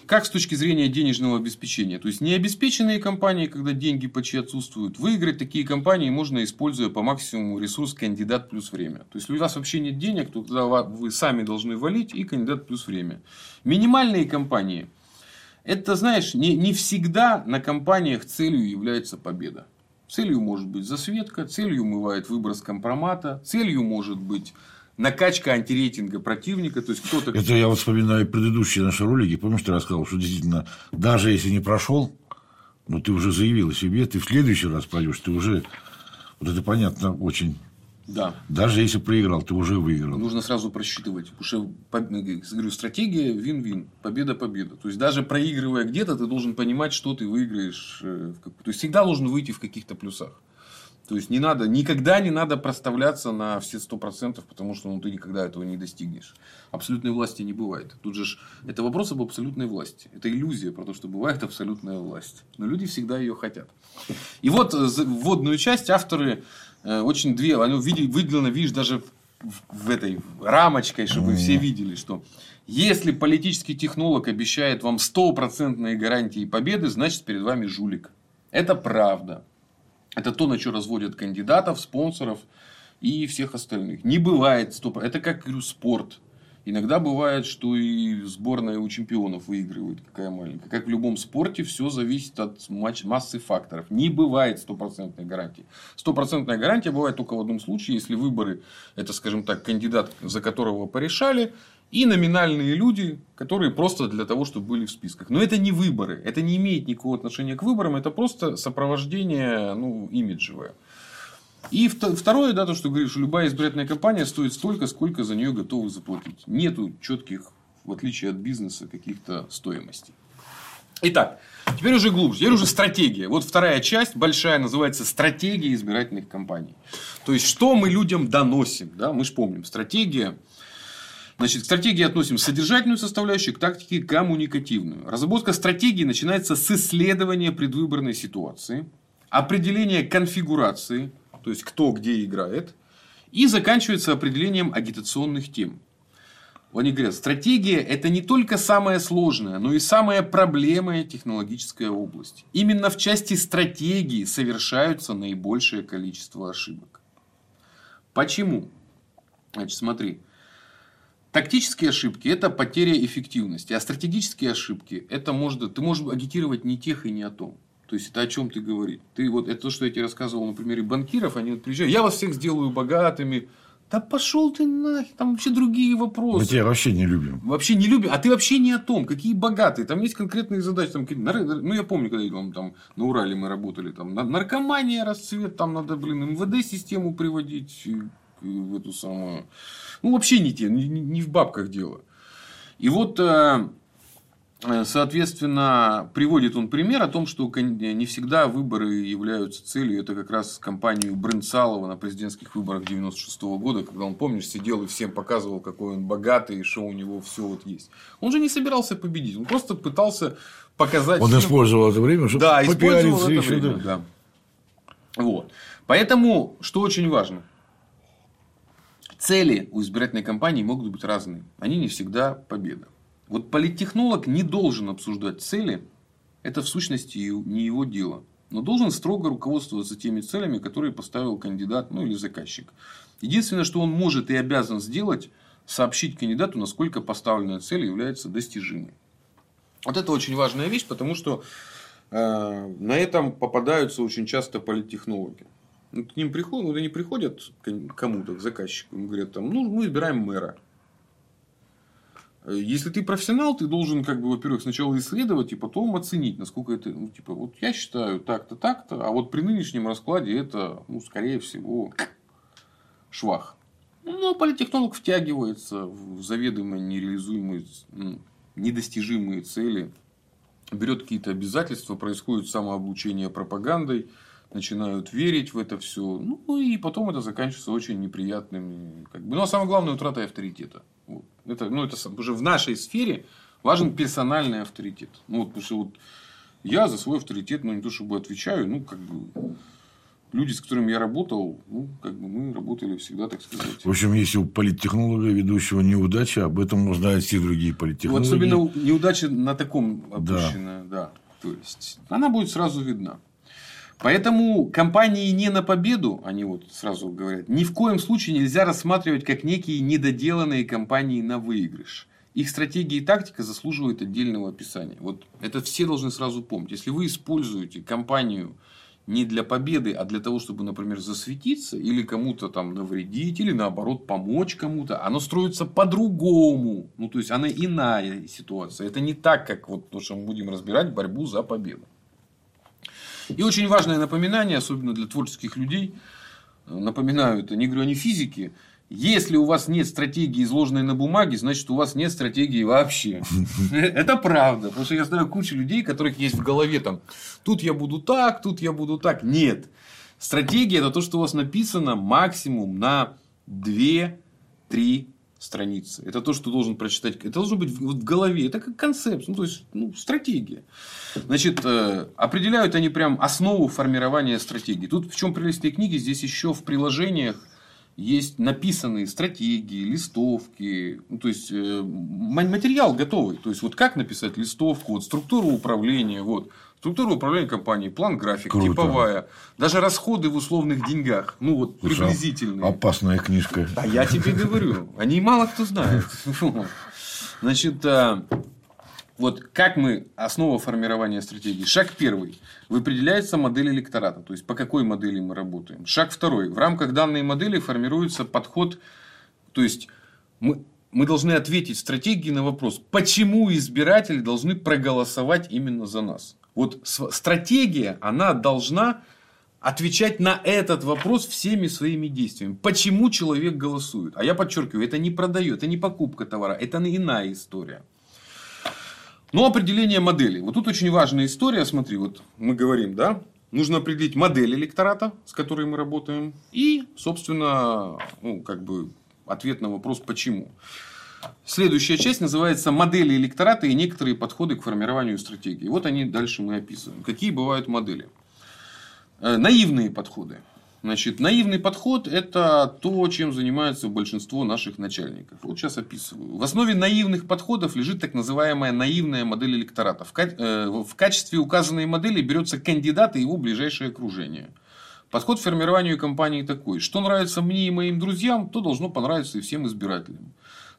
как с точки зрения денежного обеспечения? То есть, необеспеченные компании, когда деньги почти отсутствуют, выиграть такие компании можно, используя по максимуму ресурс кандидат плюс время. То есть, у вас вообще нет денег, то тогда вы сами должны валить и кандидат плюс время. Минимальные компании. Это, знаешь, не, не всегда на компаниях целью является победа. Целью может быть засветка, целью бывает выброс компромата, целью может быть накачка антирейтинга противника, то есть кто-то... Это я вот вспоминаю предыдущие наши ролики, помнишь, ты рассказывал, что действительно, даже если не прошел, но ты уже заявил о себе, ты в следующий раз пойдешь, ты уже, вот это понятно очень да. Даже если проиграл, ты уже выиграл. Нужно сразу просчитывать. Потому что, говорю, стратегия вин-вин. Победа-победа. То есть, даже проигрывая где-то, ты должен понимать, что ты выиграешь. Э, то есть, всегда должен выйти в каких-то плюсах. То есть, не надо, никогда не надо проставляться на все сто процентов, потому что ну, ты никогда этого не достигнешь. Абсолютной власти не бывает. Тут же это вопрос об абсолютной власти. Это иллюзия про то, что бывает абсолютная власть. Но люди всегда ее хотят. И вот э, вводную часть авторы Э, очень две, оно выделено, видишь, даже в, в этой рамочкой, чтобы mm. все видели, что если политический технолог обещает вам стопроцентные гарантии победы, значит перед вами жулик. Это правда. Это то, на что разводят кандидатов, спонсоров и всех остальных. Не бывает стоп. Это как говорю, спорт. Иногда бывает, что и сборная у чемпионов выигрывает, какая маленькая. Как в любом спорте, все зависит от массы факторов. Не бывает стопроцентной гарантии. Стопроцентная гарантия бывает только в одном случае, если выборы, это, скажем так, кандидат, за которого порешали, и номинальные люди, которые просто для того, чтобы были в списках. Но это не выборы, это не имеет никакого отношения к выборам, это просто сопровождение ну, имиджевое. И второе, да, то, что говоришь, любая избирательная кампания стоит столько, сколько за нее готовы заплатить. Нету четких, в отличие от бизнеса, каких-то стоимостей. Итак, теперь уже глубже. Теперь уже стратегия. Вот вторая часть большая называется стратегия избирательных кампаний. То есть, что мы людям доносим. Да? Мы же помним, стратегия Значит, к стратегии относим содержательную составляющую, к тактике коммуникативную. Разработка стратегии начинается с исследования предвыборной ситуации, определения конфигурации, то есть кто где играет, и заканчивается определением агитационных тем. Они говорят, стратегия – это не только самая сложная, но и самая проблемная технологическая область. Именно в части стратегии совершаются наибольшее количество ошибок. Почему? Значит, смотри. Тактические ошибки – это потеря эффективности, а стратегические ошибки – это может, ты можешь агитировать не тех и не о том. То есть, это о чем ты говоришь. Ты вот, это то, что я тебе рассказывал на примере банкиров, они вот приезжают, я вас всех сделаю богатыми. Да пошел ты нахер, там вообще другие вопросы. Мы тебя вообще не любим. Вообще не любим, а ты вообще не о том, какие богатые. Там есть конкретные задачи. Там, ну, я помню, когда там, там, на Урале мы работали, там наркомания, расцвет, там надо, блин, МВД-систему приводить в эту самую. Ну, вообще не те, не, в бабках дело. И вот э, Э, соответственно, приводит он пример о том, что не всегда выборы являются целью. Это как раз кампанию Брынцалова на президентских выборах 96 года, когда он, помнишь, сидел и всем показывал, какой он богатый, и что у него все вот есть. Он же не собирался победить, он просто пытался показать... Он всем... использовал это время, чтобы да, использовал это время, да. Вот. Поэтому, что очень важно, цели у избирательной кампании могут быть разные. Они не всегда победа. Вот политтехнолог не должен обсуждать цели, это в сущности не его дело. но должен строго руководствоваться теми целями, которые поставил кандидат ну, или заказчик. Единственное, что он может и обязан сделать, сообщить кандидату, насколько поставленная цель является достижимой. Вот это очень важная вещь, потому что э, на этом попадаются очень часто политтехнологи. Ну, к ним приходят, вот они приходят к кому-то, к заказчику, говорят, там, ну, мы избираем мэра. Если ты профессионал, ты должен, как бы, во-первых, сначала исследовать и потом оценить, насколько это, ну, типа, вот я считаю так-то, так-то, а вот при нынешнем раскладе это, ну, скорее всего, швах. Ну, политтехнолог втягивается в заведомо нереализуемые, ну, недостижимые цели, берет какие-то обязательства, происходит самообучение пропагандой, начинают верить в это все. Ну, и потом это заканчивается очень неприятными. Как бы. Ну, а самое главное, утрата авторитета. Вот. Это, ну, это уже в нашей сфере важен персональный авторитет. Ну, вот, потому что вот я за свой авторитет, ну, не то чтобы отвечаю, ну, как бы люди, с которыми я работал, ну, как бы мы работали всегда, так сказать. В общем, если у политтехнолога ведущего неудача, об этом узнают все другие политтехнологи. Вот особенно неудача на таком опущена, да. да. То есть, она будет сразу видна. Поэтому компании не на победу, они вот сразу говорят, ни в коем случае нельзя рассматривать как некие недоделанные компании на выигрыш. Их стратегия и тактика заслуживают отдельного описания. Вот это все должны сразу помнить. Если вы используете компанию не для победы, а для того, чтобы, например, засветиться или кому-то там навредить, или наоборот помочь кому-то, оно строится по-другому. Ну, то есть, она иная ситуация. Это не так, как вот то, что мы будем разбирать борьбу за победу. И очень важное напоминание, особенно для творческих людей, напоминаю, это не говорю не физики, если у вас нет стратегии, изложенной на бумаге, значит, у вас нет стратегии вообще. Это правда. Потому что я знаю кучу людей, которых есть в голове там, тут я буду так, тут я буду так. Нет. Стратегия – это то, что у вас написано максимум на 2-3 страницы. Это то, что должен прочитать. Это должно быть в голове. Это как концепт. Ну, то есть, ну, стратегия. Значит, э, определяют они прям основу формирования стратегии. Тут в чем прелесть этой книги? Здесь еще в приложениях есть написанные стратегии, листовки, ну, то есть э, материал готовый. То есть вот как написать листовку, вот структуру управления, вот структура управления компанией, план график, Круто. типовая, даже расходы в условных деньгах, ну вот Слушай, приблизительные. Опасная книжка. А я тебе говорю, они мало кто знает. Значит, э, вот как мы, основа формирования стратегии. Шаг первый. Выпределяется модель электората. То есть, по какой модели мы работаем. Шаг второй. В рамках данной модели формируется подход. То есть, мы, мы должны ответить стратегии на вопрос, почему избиратели должны проголосовать именно за нас. Вот стратегия, она должна отвечать на этот вопрос всеми своими действиями. Почему человек голосует? А я подчеркиваю, это не продает, это не покупка товара, это иная история. Но определение модели. Вот тут очень важная история. Смотри, вот мы говорим, да, нужно определить модель электората, с которой мы работаем, и, собственно, ну, как бы ответ на вопрос «почему?». Следующая часть называется «Модели электората и некоторые подходы к формированию стратегии». Вот они дальше мы описываем. Какие бывают модели? Э, наивные подходы. Значит, наивный подход – это то, чем занимается большинство наших начальников. Вот сейчас описываю. В основе наивных подходов лежит так называемая наивная модель электората. В, э, качестве указанной модели берется кандидат и его ближайшее окружение. Подход к формированию кампании такой. Что нравится мне и моим друзьям, то должно понравиться и всем избирателям.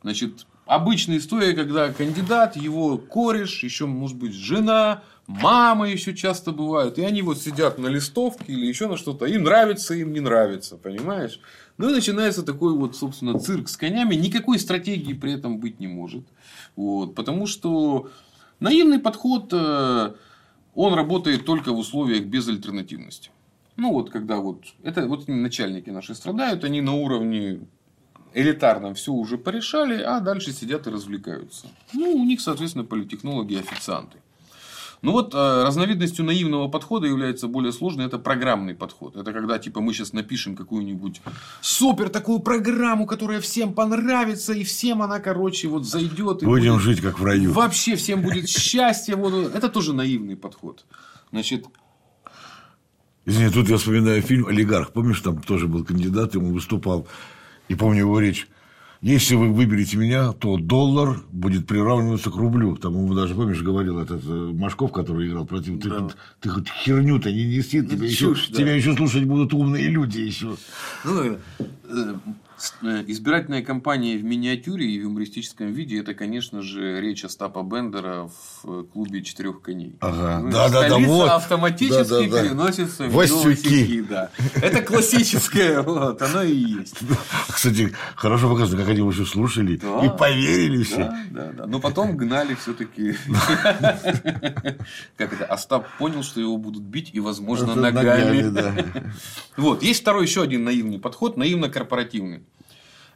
Значит, обычная история, когда кандидат, его кореш, еще может быть жена, мама еще часто бывают, и они вот сидят на листовке или еще на что-то, им нравится, им не нравится, понимаешь? Ну и начинается такой вот, собственно, цирк с конями, никакой стратегии при этом быть не может, вот, потому что наивный подход, э, он работает только в условиях безальтернативности. Ну вот, когда вот, это вот начальники наши страдают, они на уровне элитарном все уже порешали, а дальше сидят и развлекаются. Ну, у них, соответственно, политтехнологи и официанты. Ну вот э, разновидностью наивного подхода является более сложный, это программный подход. Это когда типа мы сейчас напишем какую-нибудь супер такую программу, которая всем понравится, и всем она, короче, вот зайдет. И Будем будет... жить как в раю. Вообще всем будет счастье. Вот, это тоже наивный подход. Значит, Извини, тут я вспоминаю фильм «Олигарх». Помнишь, там тоже был кандидат, ему выступал. И помню его речь. если вы выберете меня, то доллар будет приравниваться к рублю. Там ему даже, помнишь, говорил этот э, Машков, который играл против. Ты, да. ты, хоть херню-то не неси, тебя, чушь, еще, да. тебя еще слушать будут умные люди еще. Ну, Э, избирательная кампания в миниатюре и в юмористическом виде это, конечно же, речь Остапа Бендера в э, клубе четырех коней. Ага. Ну, да, да, да, вот. автоматически да, да, да. переносится в Васюки. Да. Это классическое, вот, оно и есть. Кстати, хорошо показано, как они его еще слушали да, и поверили все. Да, да, да. Но потом гнали все-таки. Как это? Остап понял, что его будут бить и, возможно, ногами. Вот. Есть второй еще один наивный подход, наивно-корпоративный.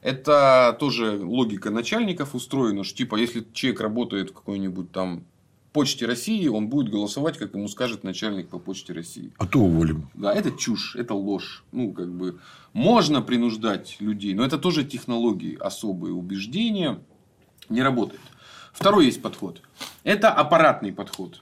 Это тоже логика начальников устроена, что типа, если человек работает в какой-нибудь там Почте России, он будет голосовать, как ему скажет начальник по Почте России. А то уволим. Да, это чушь, это ложь. Ну, как бы, можно принуждать людей, но это тоже технологии, особые убеждения, не работает. Второй есть подход. Это аппаратный подход.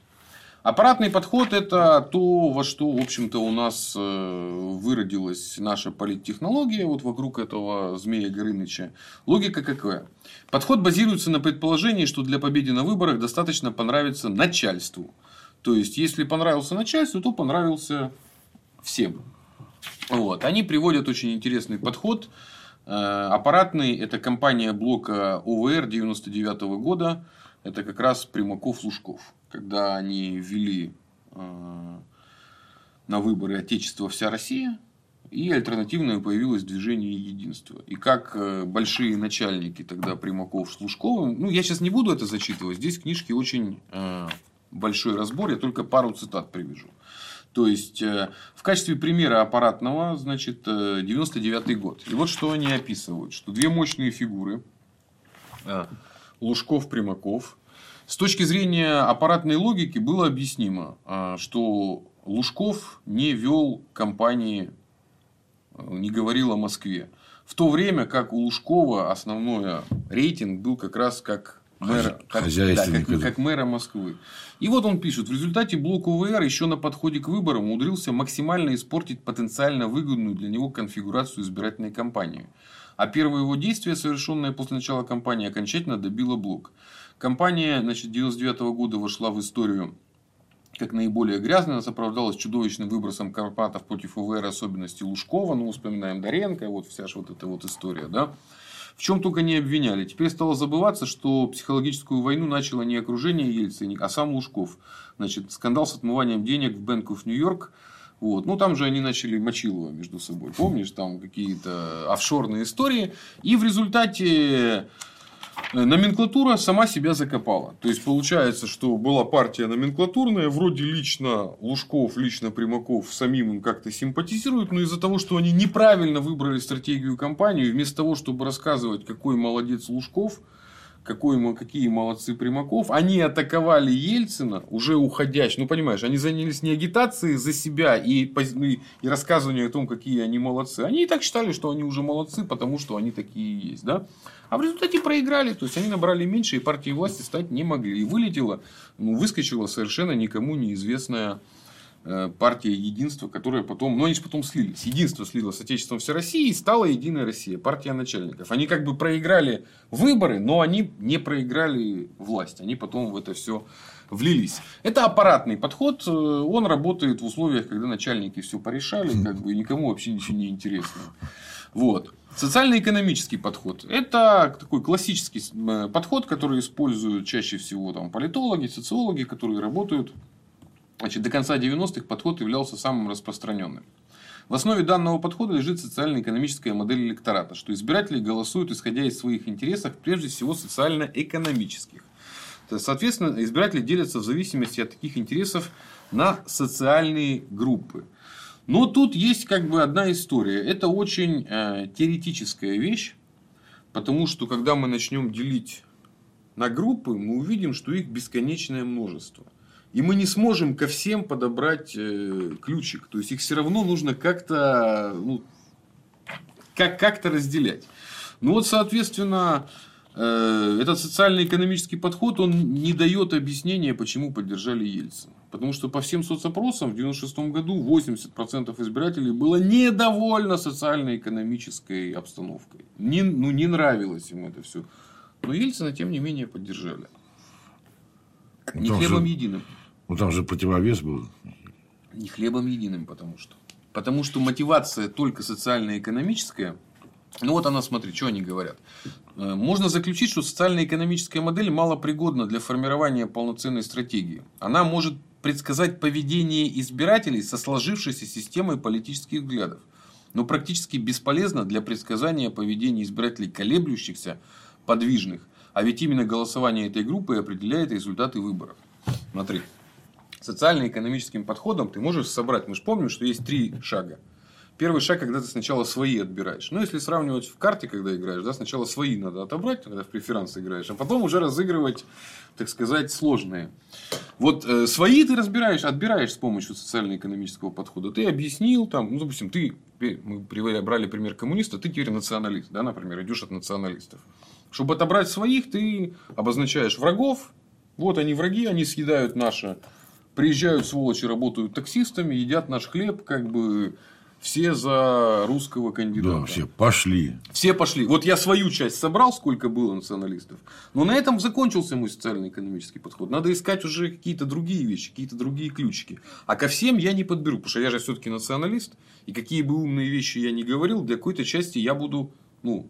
Аппаратный подход – это то, во что, в общем-то, у нас э, выродилась наша политтехнология вот вокруг этого Змея Горыныча. Логика какая? Подход базируется на предположении, что для победы на выборах достаточно понравиться начальству. То есть, если понравился начальству, то понравился всем. Вот. Они приводят очень интересный подход. Э, аппаратный – это компания блока ОВР 99 года. Это как раз Примаков-Лужков когда они ввели э, на выборы Отечество вся Россия, и альтернативное появилось движение единства. И как э, большие начальники тогда Примаков с Лужковым, ну я сейчас не буду это зачитывать, здесь книжки очень э, большой разбор, я только пару цитат привяжу. То есть, в качестве примера аппаратного, значит, 99 год. И вот что они описывают, что две мощные фигуры, Лужков-Примаков, с точки зрения аппаратной логики было объяснимо, а, что Лужков не вел кампании, а, не говорил о Москве. В то время как у Лужкова основной рейтинг был как раз как мэра, как, да, как, как мэра Москвы. И вот он пишет, в результате блок УВР еще на подходе к выборам умудрился максимально испортить потенциально выгодную для него конфигурацию избирательной кампании. А первое его действие, совершенное после начала кампании, окончательно добило блок. Компания значит, 99 -го года вошла в историю как наиболее грязная, она оправдалась чудовищным выбросом Карпатов против УВР, особенности Лужкова, ну, вспоминаем Доренко, вот вся же вот эта вот история, да. В чем только не обвиняли. Теперь стало забываться, что психологическую войну начало не окружение Ельцина, а сам Лужков. Значит, скандал с отмыванием денег в Bank of York. Вот. Ну, там же они начали Мочилова между собой. Помнишь, там какие-то офшорные истории. И в результате Э, номенклатура сама себя закопала. То есть, получается, что была партия номенклатурная, вроде лично Лужков, лично Примаков самим им как-то симпатизируют, но из-за того, что они неправильно выбрали стратегию компании, вместо того, чтобы рассказывать, какой молодец Лужков, какой, какие молодцы Примаков, они атаковали Ельцина, уже уходящий. Ну, понимаешь, они занялись не агитацией за себя и, и, и рассказыванием о том, какие они молодцы. Они и так считали, что они уже молодцы, потому что они такие есть. Да? А в результате проиграли. То есть, они набрали меньше, и партии власти стать не могли. И вылетела, ну, выскочила совершенно никому неизвестная партия единства, которая потом, ну они же потом слились. Единство слилось с Отечеством всей России и стала Единая Россия, партия начальников. Они как бы проиграли выборы, но они не проиграли власть. Они потом в это все влились. Это аппаратный подход. Э, он работает в условиях, когда начальники все порешали, как бы никому вообще ничего не интересно. Вот. Социально-экономический подход – это такой классический э, подход, который используют чаще всего там, политологи, социологи, которые работают. Значит, до конца 90-х подход являлся самым распространенным. В основе данного подхода лежит социально-экономическая модель электората, что избиратели голосуют исходя из своих интересов, прежде всего социально-экономических. Соответственно, избиратели делятся в зависимости от таких интересов на социальные группы – но тут есть как бы одна история. Это очень э, теоретическая вещь, потому что когда мы начнем делить на группы, мы увидим, что их бесконечное множество. И мы не сможем ко всем подобрать э, ключик. То есть их все равно нужно как-то ну, как, как-то разделять. Ну вот, соответственно, э, этот социально-экономический подход, он не дает объяснения, почему поддержали Ельцина. Потому что по всем соцопросам в 96 году 80% избирателей было недовольно социально-экономической обстановкой. Не, ну, не нравилось им это все. Но Ельцина, тем не менее, поддержали. Ну, Не там хлебом же- единым. Ну, там же противовес был. Не хлебом единым, потому что. Потому что мотивация только социально-экономическая. Ну вот она, смотри, что они говорят. Э, Можно заключить, что социально-экономическая модель малопригодна для формирования полноценной стратегии. Она может предсказать поведение избирателей со сложившейся системой политических взглядов, но практически бесполезна для предсказания поведения избирателей колеблющихся, подвижных. А ведь именно голосование этой группы определяет результаты выборов. Смотри, социально-экономическим подходом ты можешь собрать. Мы же помним, что есть три шага. Первый шаг, когда ты сначала свои отбираешь. Ну, если сравнивать в карте, когда играешь, да, сначала свои надо отобрать, когда в преферанс играешь, а потом уже разыгрывать, так сказать, сложные. Вот э, свои ты разбираешь, отбираешь с помощью социально-экономического подхода. Ты объяснил, там, ну, допустим, ты, теперь мы брали пример коммуниста, ты теперь националист, да, например, идешь от националистов. Чтобы отобрать своих, ты обозначаешь врагов. Вот они враги, они съедают наше. Приезжают сволочи, работают таксистами, едят наш хлеб, как бы все за русского кандидата. Да, все пошли. Все пошли. Вот я свою часть собрал, сколько было националистов. Но на этом закончился мой социально-экономический подход. Надо искать уже какие-то другие вещи, какие-то другие ключики. А ко всем я не подберу, потому что я же все-таки националист. И какие бы умные вещи я ни говорил, для какой-то части я буду, ну,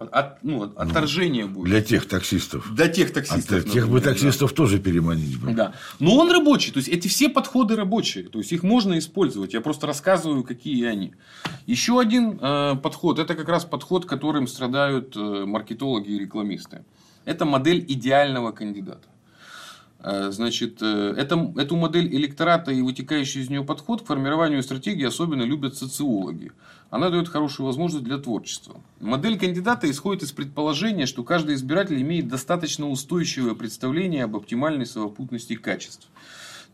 от, ну, от- отторжение будет. Для тех таксистов. Для тех А таксистов. тех бы например, да. таксистов тоже переманить бы. Да. Но он рабочий. То есть, эти все подходы рабочие. То есть, их можно использовать. Я просто рассказываю, какие они. Еще один э, подход. Это как раз подход, которым страдают э, маркетологи и рекламисты. Это модель идеального кандидата. Э, Значит, э, это, эту модель электората и вытекающий из нее подход к формированию стратегии особенно любят социологи. Она дает хорошую возможность для творчества. Модель кандидата исходит из предположения, что каждый избиратель имеет достаточно устойчивое представление об оптимальной совокупности качеств.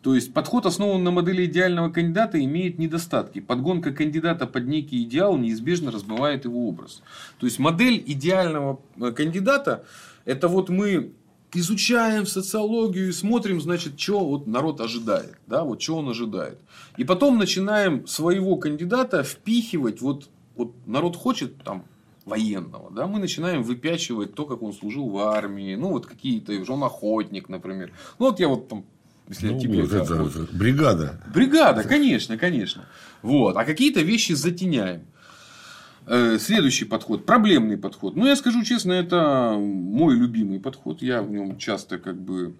То есть подход, основан на модели идеального кандидата, имеет недостатки. Подгонка кандидата под некий идеал неизбежно размывает его образ. То есть модель идеального э, кандидата это вот мы изучаем социологию и смотрим, значит, что вот народ ожидает, да, вот что он ожидает. И потом начинаем своего кандидата впихивать, вот, вот народ хочет там военного, да, мы начинаем выпячивать то, как он служил в армии, ну, вот какие-то, он охотник, например. Ну, вот я вот там, если Ну, тебе вот это охотник. бригада. Бригада, конечно, конечно. Вот. А какие-то вещи затеняем. Э, Следующий подход, проблемный подход. Ну, я скажу честно, это мой любимый подход. Я в нем часто как бы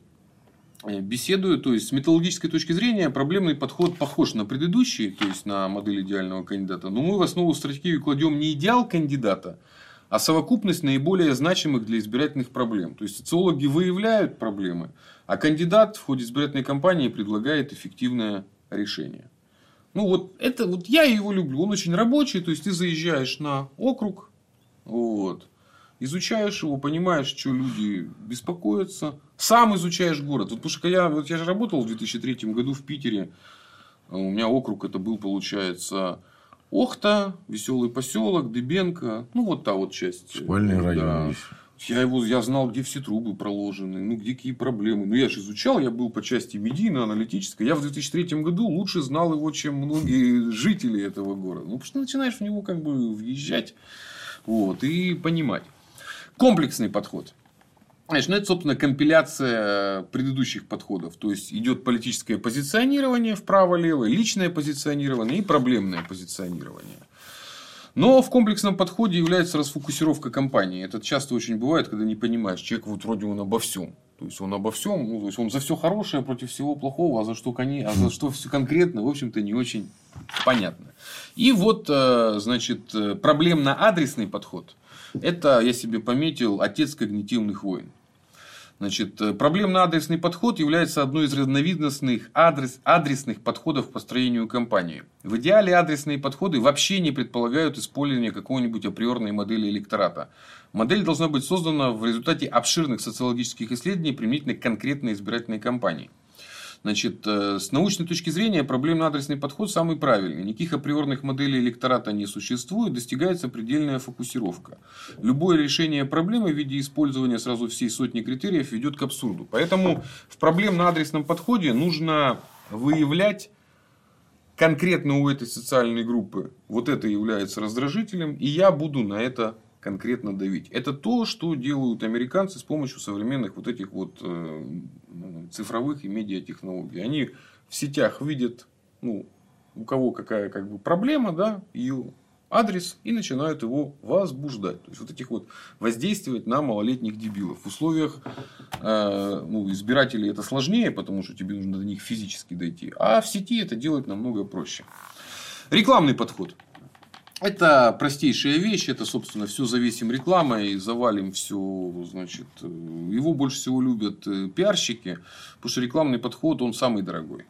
э, беседую. То есть, с методологической точки зрения, проблемный подход похож на предыдущий, то есть, на модель идеального кандидата. Но мы в основу стратегии кладем не идеал кандидата, а совокупность наиболее значимых для избирательных проблем. То есть, социологи выявляют проблемы, а кандидат в ходе избирательной кампании предлагает эффективное решение. Ну, вот это вот я его люблю. Он очень рабочий. То есть, ты заезжаешь на округ, вот, изучаешь его, понимаешь, что люди беспокоятся. Сам изучаешь город. Вот, потому что я, вот я же работал в 2003 году в Питере. А У меня округ это был, получается, Охта, Веселый поселок, Дыбенко. Ну, вот та вот часть. Спальный Да. район. Я его, я знал, где все трубы проложены, ну, где какие проблемы. Ну, я же изучал, я был по части медийно-аналитической. Я в 2003 году лучше знал его, чем многие жители этого города. Ну, потому что начинаешь в него как бы въезжать вот, и понимать. Комплексный подход. Знаешь, ну, это, собственно, компиляция предыдущих подходов. То есть, идет политическое позиционирование вправо-лево, личное позиционирование и проблемное позиционирование. Но в комплексном подходе является расфокусировка компании. Это часто очень бывает, когда не понимаешь, человек вот вроде он обо всем. То есть он обо всем, ну, то есть он за все хорошее против всего плохого, а за что, коне, а за что все конкретно, в общем-то, не очень понятно. И вот, э, значит, э, проблемно-адресный подход. Это я себе пометил отец когнитивных войн. Значит, э, проблемно-адресный подход является одной из разновидностных адрес, адресных подходов к построению компании. В идеале адресные подходы вообще не предполагают использование какой-нибудь априорной модели электората. Модель должна быть создана в результате обширных социологических исследований применительно к конкретной избирательной кампании. Значит, э, с научной точки зрения проблемно-адресный подход самый правильный. Никаких априорных моделей электората не существует, достигается предельная фокусировка. Любое решение проблемы в виде использования сразу всей сотни критериев ведет к абсурду. Поэтому в проблемно-адресном подходе нужно выявлять конкретно у этой социальной группы вот это является раздражителем, и я буду на это конкретно давить. Это то, что делают американцы с помощью современных вот этих вот э, цифровых и медиатехнологий. Они в сетях видят, ну, у кого какая как бы проблема, да, ее адрес и начинают его возбуждать. То есть, вот этих вот воздействовать на малолетних дебилов. В условиях э, ну, избирателей это сложнее, потому что тебе нужно до них физически дойти. А в сети это делать намного проще. Рекламный подход. Это простейшая вещь, это, собственно, все зависим рекламой, завалим все, значит, э, его больше всего любят э, пиарщики, потому что рекламный подход, он самый дорогой.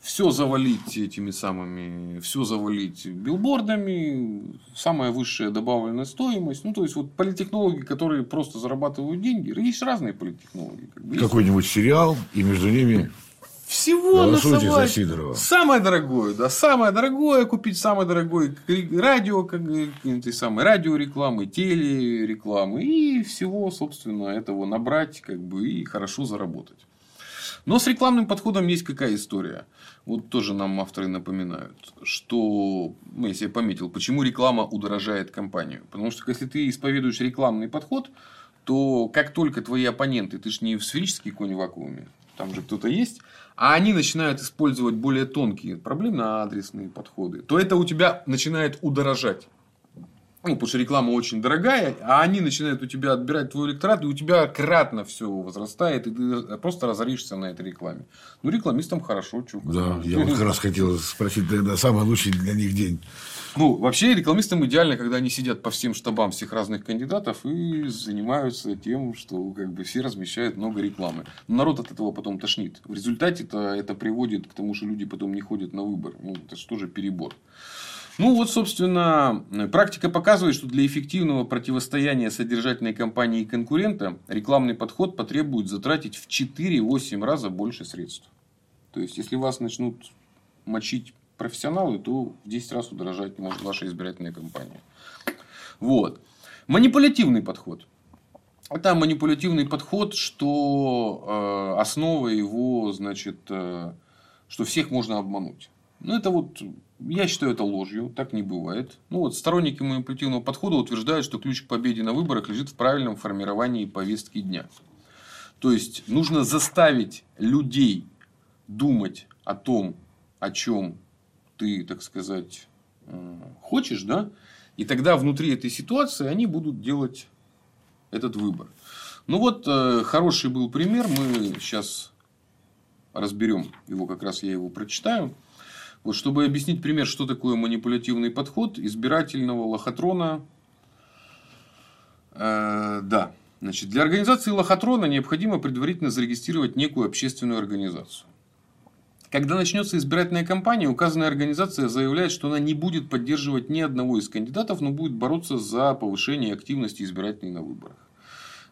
Все завалить этими самыми, все завалить билбордами, самая высшая добавленная стоимость. Ну, то есть, вот политтехнологи, которые просто зарабатывают деньги, есть разные политтехнологии. Как бы, Какой-нибудь сериал, и между ними всего Голосуйте насовать. за Сидорова. Самое дорогое, да, самое дорогое купить, самое дорогое радио, как этой самой радиорекламы, телерекламы и всего, собственно, этого набрать, как бы, и хорошо заработать. Но с рекламным подходом есть какая история. Вот тоже нам авторы напоминают, что, ну, если я пометил, почему реклама удорожает компанию. Потому что если ты исповедуешь рекламный подход, то как только твои оппоненты, ты же не в сферический конь в вакууме, там же кто-то есть, а они начинают использовать более тонкие проблемно-адресные подходы, то это у тебя начинает удорожать. Ну, потому что реклама очень дорогая, а они начинают у тебя отбирать твой электорат, и у тебя кратно все возрастает, и ты просто разоришься на этой рекламе. Ну, рекламистам хорошо, чук. Да, я вот как раз хотел спросить, тогда самый лучший для них день. Ну, вообще рекламистам идеально, когда они сидят по всем штабам всех разных кандидатов и занимаются тем, что как бы все размещают много рекламы. Но народ от этого потом тошнит. В результате это, это приводит к тому, что люди потом не ходят на выбор. Ну, это же тоже перебор. Ну, вот, собственно, практика показывает, что для эффективного противостояния содержательной компании и конкурента рекламный подход потребует затратить в 4-8 раза больше средств. То есть, если вас начнут мочить профессионалы, то в 10 раз удорожать может ваша избирательная кампания. Вот. Манипулятивный подход. Это манипулятивный подход, что э, основа его, значит, э, что всех можно обмануть. Ну, это вот, я считаю это ложью, так не бывает. Ну, вот сторонники манипулятивного подхода утверждают, что ключ к победе на выборах лежит в правильном формировании повестки дня. То есть, нужно заставить людей думать о том, о чем ты, так сказать, хочешь, да, и тогда внутри этой ситуации они будут делать этот выбор. Ну вот, э, хороший был пример, мы сейчас разберем его, как раз я его прочитаю. Вот, чтобы объяснить пример, что такое манипулятивный подход избирательного лохотрона. Э, да, значит, для организации лохотрона необходимо предварительно зарегистрировать некую общественную организацию. Когда начнется избирательная кампания, указанная организация заявляет, что она не будет поддерживать ни одного из кандидатов, но будет бороться за повышение активности избирателей на выборах.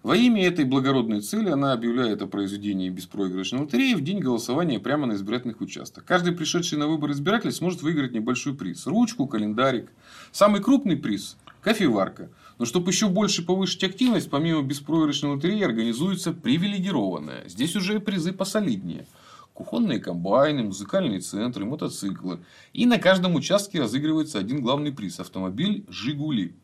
Во имя этой благородной цели она объявляет о произведении беспроигрышной лотереи в день голосования прямо на избирательных участках. Каждый пришедший на выбор избиратель сможет выиграть небольшой приз. Ручку, календарик. Самый крупный приз – кофеварка. Но чтобы еще больше повысить активность, помимо беспроигрышной лотереи организуется привилегированная. Здесь уже призы посолиднее – кухонные комбайны, музыкальные центры, мотоциклы. И на каждом участке разыгрывается один главный приз – автомобиль «Жигули».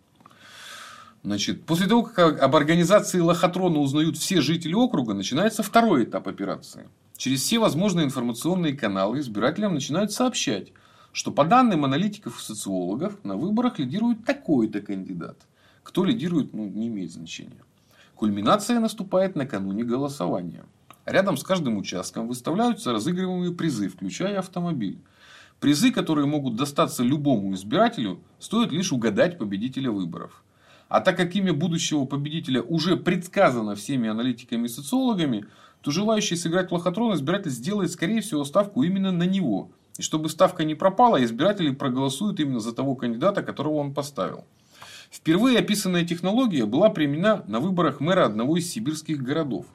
Значит, после того, как об организации лохотрона узнают все жители округа, начинается второй этап операции. Через все возможные информационные каналы избирателям начинают сообщать, что по данным аналитиков и социологов на выборах лидирует такой-то кандидат. Кто лидирует, ну, не имеет значения. Кульминация наступает накануне голосования. Рядом с каждым участком выставляются разыгрываемые призы, включая автомобиль. Призы, которые могут достаться любому избирателю, стоит лишь угадать победителя выборов. А так как имя будущего победителя уже предсказано всеми аналитиками и социологами, то желающий сыграть лохотрон избиратель сделает, скорее всего, ставку именно на него. И чтобы ставка не пропала, избиратели проголосуют именно за того кандидата, которого он поставил. Впервые описанная технология была применена на выборах мэра одного из сибирских городов.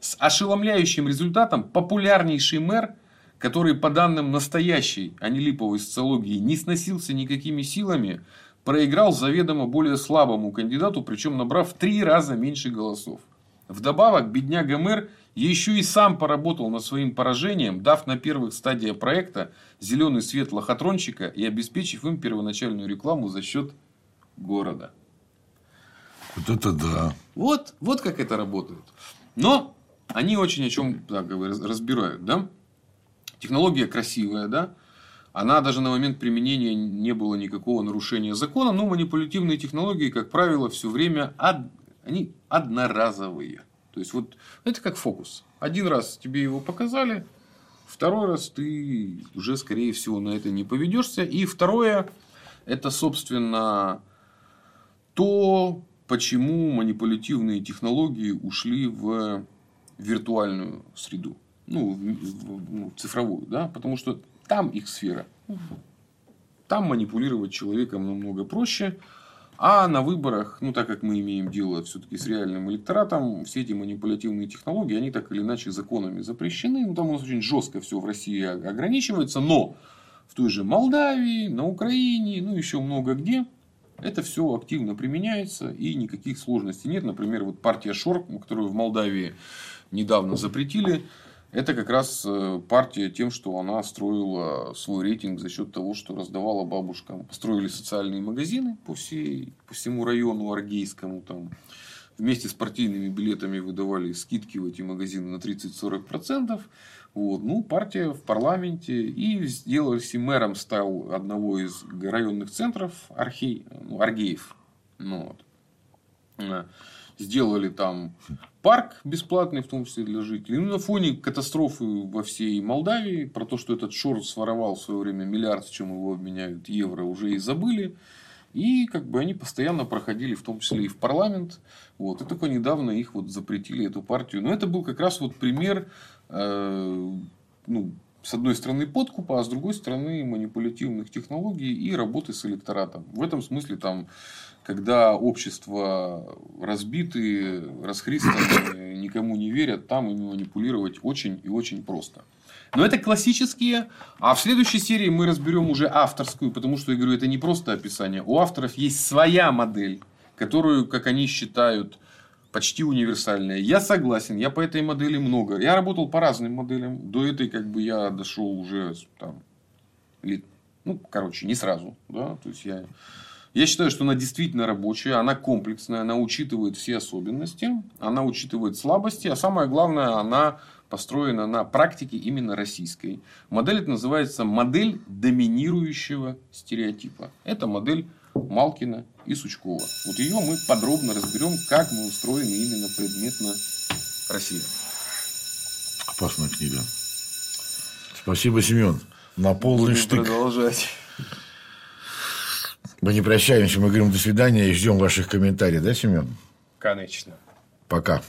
С ошеломляющим результатом популярнейший мэр, который по данным настоящей, а не липовой социологии, не сносился никакими силами, проиграл заведомо более слабому кандидату, причем набрав в три раза меньше голосов. Вдобавок, бедняга мэр еще и сам поработал над своим поражением, дав на первых стадиях проекта зеленый свет лохотронщика и обеспечив им первоначальную рекламу за счет города. Вот это да. Вот, вот как это работает. Но они очень о чем так, разбирают. Да? Технология красивая, да? Она даже на момент применения не было никакого нарушения закона, но манипулятивные технологии, как правило, все время од... они одноразовые. То есть, вот это как фокус. Один раз тебе его показали, второй раз ты уже, скорее всего, на это не поведешься. И второе, это, собственно, то, почему манипулятивные технологии ушли в виртуальную среду. Ну, в, ну, цифровую, да, потому что там их сфера. Там манипулировать человеком намного проще. А на выборах, ну так как мы имеем дело все-таки с реальным электоратом, все эти манипулятивные технологии, они так или иначе законами запрещены. Ну там у нас очень жестко все в России ограничивается, но в той же Молдавии, на Украине, ну еще много где, это все активно применяется и никаких сложностей нет. Например, вот партия Шор, которую в Молдавии недавно запретили, это как раз э, партия тем, что она строила свой рейтинг за счет того, что раздавала бабушкам. Построили социальные магазины по, всей, по всему району Аргейскому. Там, вместе с партийными билетами выдавали скидки в эти магазины на 30-40%. Вот. Ну, партия в парламенте. И сделали мэром стал одного из районных центров Архей, ну, Аргеев. Ну, вот. Сделали там парк бесплатный, в том числе для жителей. Ну, на фоне катастрофы во всей Молдавии, про то, что этот Шорт своровал в свое время миллиард, чем его обменяют евро, уже и забыли. И как бы они постоянно проходили, в том числе и в парламент. Вот. И только недавно их вот запретили, эту партию. Но это был как раз вот пример, э, ну, с одной стороны подкупа, а с другой стороны манипулятивных технологий и работы с электоратом. В этом смысле там когда общество разбиты, расхристаны, никому не верят, там ими манипулировать очень и очень просто. Но это классические. А в следующей серии мы разберем уже авторскую, потому что, я говорю, это не просто описание. У авторов есть своя модель, которую, как они считают, почти универсальная. Я согласен, я по этой модели много. Я работал по разным моделям. До этой как бы я дошел уже там, лет, ну, короче, не сразу. Да? То есть я я считаю, что она действительно рабочая, она комплексная, она учитывает все особенности, она учитывает слабости, а самое главное, она построена на практике именно российской. Модель это называется модель доминирующего стереотипа. Это модель Малкина и Сучкова. Вот ее мы подробно разберем, как мы устроены именно предметно Россия. Опасная книга. Спасибо, Семен. На полный Будем штык. продолжать. Мы не прощаемся, мы говорим до свидания и ждем ваших комментариев, да, Семен? Конечно. Пока.